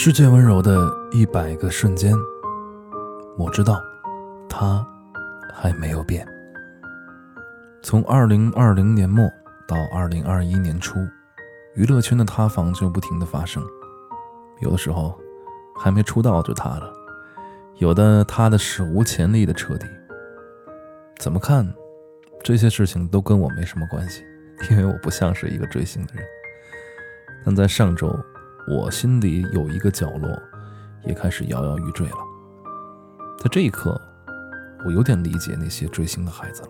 世界温柔的一百个瞬间，我知道，他还没有变。从二零二零年末到二零二一年初，娱乐圈的塌房就不停的发生。有的时候，还没出道就塌了；有的塌的史无前例的彻底。怎么看，这些事情都跟我没什么关系，因为我不像是一个追星的人。但在上周。我心里有一个角落，也开始摇摇欲坠了。在这一刻，我有点理解那些追星的孩子了。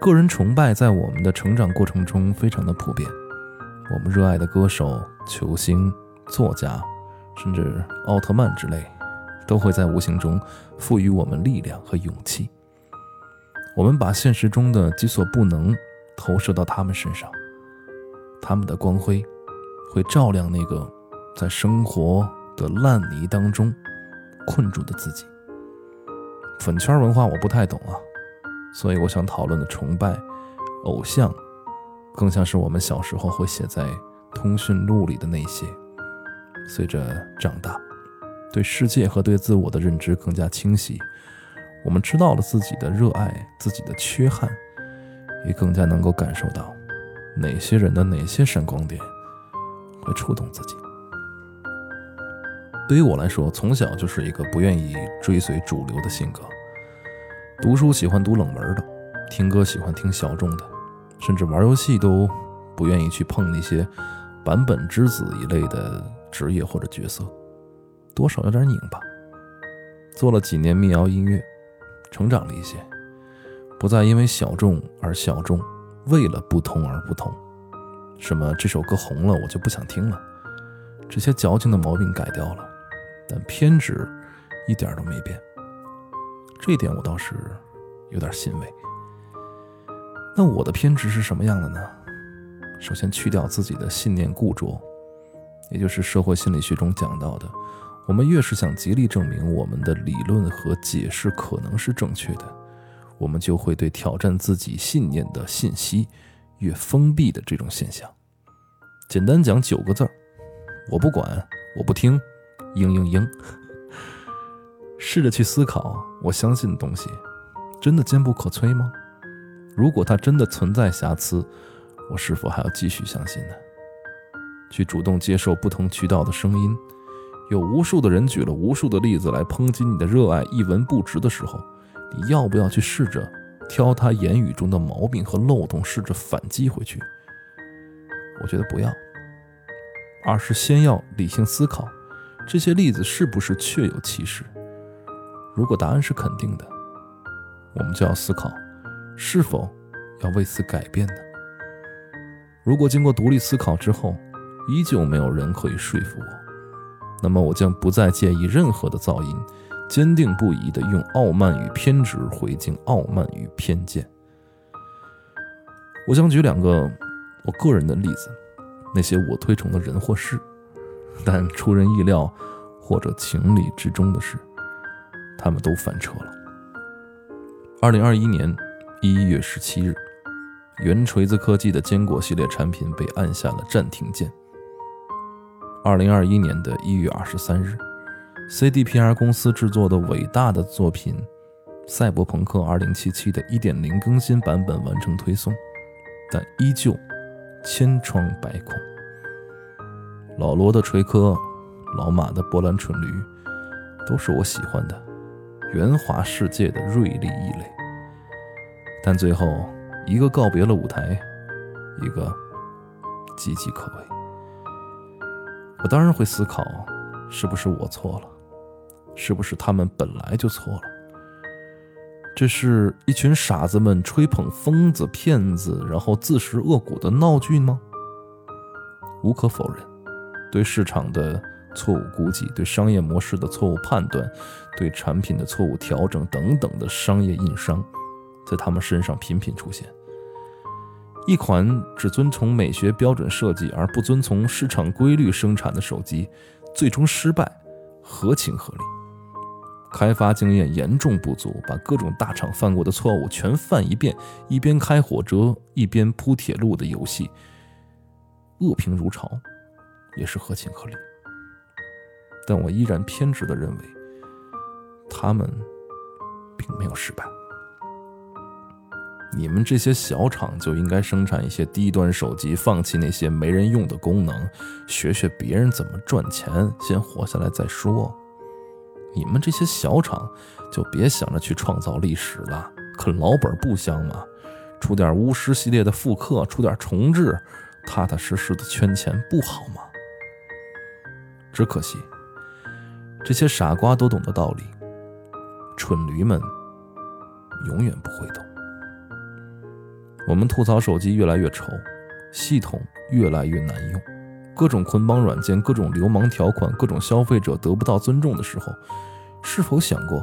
个人崇拜在我们的成长过程中非常的普遍，我们热爱的歌手、球星、作家，甚至奥特曼之类，都会在无形中赋予我们力量和勇气。我们把现实中的己所不能投射到他们身上，他们的光辉。会照亮那个在生活的烂泥当中困住的自己。粉圈文化我不太懂啊，所以我想讨论的崇拜偶像，更像是我们小时候会写在通讯录里的那些。随着长大，对世界和对自我的认知更加清晰，我们知道了自己的热爱，自己的缺憾，也更加能够感受到哪些人的哪些闪光点。会触动自己。对于我来说，从小就是一个不愿意追随主流的性格。读书喜欢读冷门的，听歌喜欢听小众的，甚至玩游戏都不愿意去碰那些版本之子一类的职业或者角色，多少有点拧巴。做了几年民谣音乐，成长了一些，不再因为小众而小众，为了不同而不同。什么这首歌红了，我就不想听了。这些矫情的毛病改掉了，但偏执一点都没变。这一点我倒是有点欣慰。那我的偏执是什么样的呢？首先去掉自己的信念固着，也就是社会心理学中讲到的，我们越是想极力证明我们的理论和解释可能是正确的，我们就会对挑战自己信念的信息。越封闭的这种现象，简单讲九个字儿：我不管，我不听，嘤嘤嘤。试着去思考，我相信的东西，真的坚不可摧吗？如果它真的存在瑕疵，我是否还要继续相信呢？去主动接受不同渠道的声音，有无数的人举了无数的例子来抨击你的热爱一文不值的时候，你要不要去试着？挑他言语中的毛病和漏洞，试着反击回去。我觉得不要，而是先要理性思考，这些例子是不是确有其事？如果答案是肯定的，我们就要思考，是否要为此改变呢？如果经过独立思考之后，依旧没有人可以说服我，那么我将不再介意任何的噪音。坚定不移地用傲慢与偏执回敬傲慢与偏见。我想举两个我个人的例子，那些我推崇的人或事，但出人意料或者情理之中的事，他们都翻车了。二零二一年一月十七日，原锤子科技的坚果系列产品被按下了暂停键。二零二一年的一月二十三日。CDPR 公司制作的伟大的作品《赛博朋克2077》的1.0更新版本完成推送，但依旧千疮百孔。老罗的锤科，老马的波兰蠢驴，都是我喜欢的圆滑世界的锐利异类。但最后一个告别了舞台，一个岌岌可危。我当然会思考，是不是我错了？是不是他们本来就错了？这是一群傻子们吹捧疯子、骗子，然后自食恶果的闹剧吗？无可否认，对市场的错误估计、对商业模式的错误判断、对产品的错误调整等等的商业硬伤，在他们身上频频出现。一款只遵从美学标准设计而不遵从市场规律生产的手机，最终失败，合情合理。开发经验严重不足，把各种大厂犯过的错误全犯一遍，一边开火车一边铺铁路的游戏，恶评如潮，也是合情合理。但我依然偏执地认为，他们并没有失败。你们这些小厂就应该生产一些低端手机，放弃那些没人用的功能，学学别人怎么赚钱，先活下来再说。你们这些小厂就别想着去创造历史了，啃老本不香吗？出点巫师系列的复刻，出点重置，踏踏实实的圈钱不好吗？只可惜，这些傻瓜都懂得道理，蠢驴们永远不会懂。我们吐槽手机越来越丑，系统越来越难用，各种捆绑软件，各种流氓条款，各种消费者得不到尊重的时候，是否想过，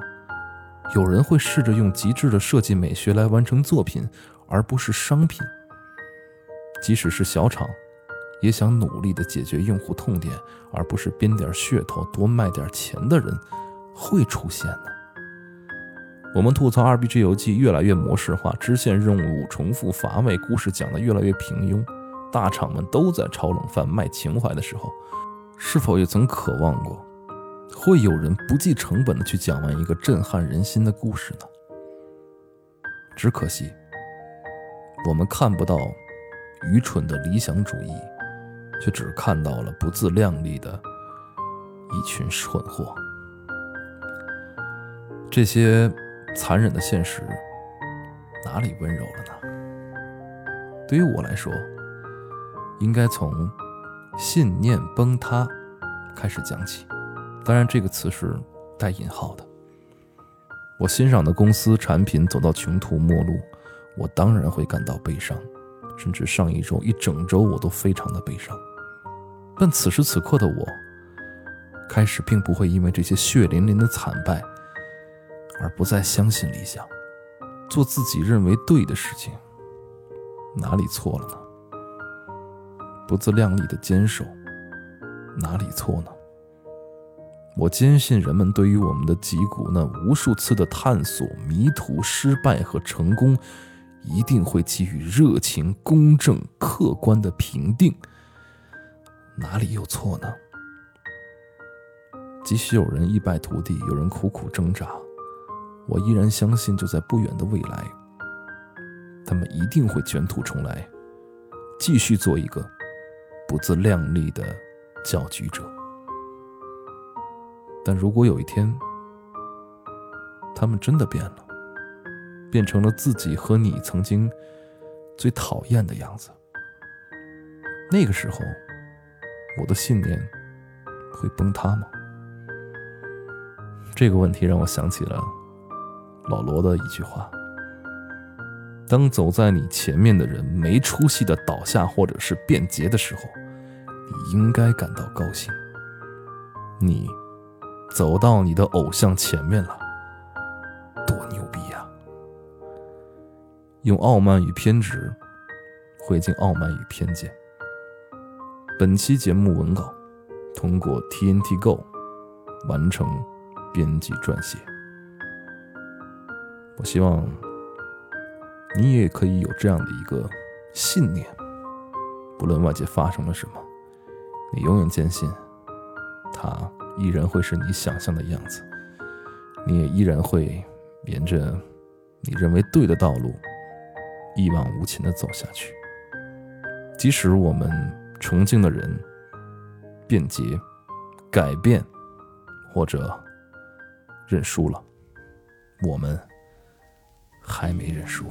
有人会试着用极致的设计美学来完成作品，而不是商品？即使是小厂，也想努力的解决用户痛点，而不是编点噱头多卖点钱的人，会出现呢？我们吐槽《RPG 游记》越来越模式化，支线任务重复乏味，故事讲得越来越平庸。大厂们都在炒冷饭卖情怀的时候，是否也曾渴望过，会有人不计成本的去讲完一个震撼人心的故事呢？只可惜，我们看不到愚蠢的理想主义，却只看到了不自量力的一群蠢货。这些。残忍的现实，哪里温柔了呢？对于我来说，应该从信念崩塌开始讲起。当然，这个词是带引号的。我欣赏的公司产品走到穷途末路，我当然会感到悲伤，甚至上一周一整周我都非常的悲伤。但此时此刻的我，开始并不会因为这些血淋淋的惨败。而不再相信理想，做自己认为对的事情，哪里错了呢？不自量力的坚守，哪里错呢？我坚信人们对于我们的脊骨那无数次的探索、迷途、失败和成功，一定会给予热情、公正、客观的评定，哪里有错呢？即使有人一败涂地，有人苦苦挣扎。我依然相信，就在不远的未来，他们一定会卷土重来，继续做一个不自量力的搅局者。但如果有一天，他们真的变了，变成了自己和你曾经最讨厌的样子，那个时候，我的信念会崩塌吗？这个问题让我想起了。老罗的一句话：“当走在你前面的人没出息的倒下或者是变节的时候，你应该感到高兴。你走到你的偶像前面了，多牛逼呀！”用傲慢与偏执回敬傲慢与偏见。本期节目文稿通过 TNT Go 完成编辑撰写。我希望你也可以有这样的一个信念：不论外界发生了什么，你永远坚信，它依然会是你想象的样子。你也依然会沿着你认为对的道路，一往无前的走下去。即使我们崇敬的人变节、改变或者认输了，我们。还没认输，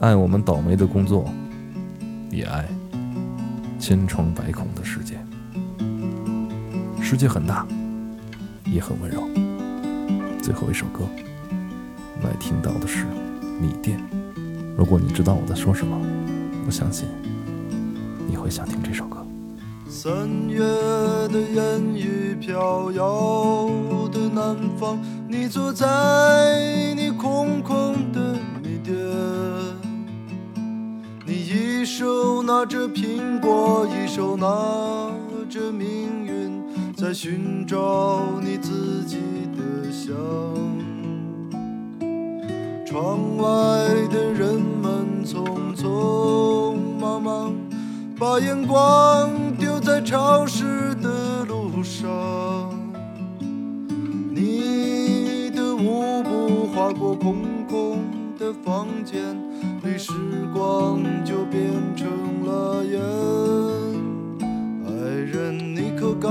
爱我们倒霉的工作，也爱千疮百孔的世界。世界很大，也很温柔。最后一首歌，来听到的是米店。如果你知道我在说什么，我相信你会想听这首歌。三月的烟雨飘摇的南方。你坐在你空空的米店，你一手拿着苹果，一手拿着命，在寻找你自己的香。窗外的人们匆匆忙忙，把眼光丢在潮湿的路。上，你的舞步划过空空的房间里，时光就变成了烟。爱人，你可感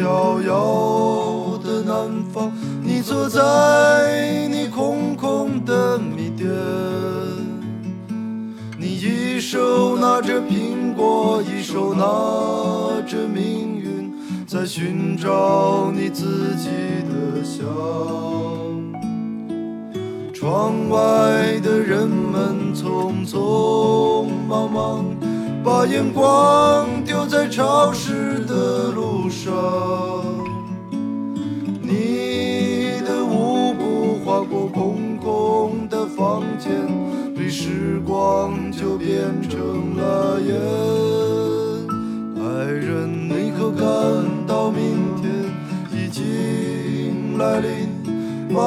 飘摇的南方，你坐在你空空的米店，你一手拿着苹果，一手拿着命运，在寻找你自己的香。窗外的人们匆匆忙忙，把眼光丢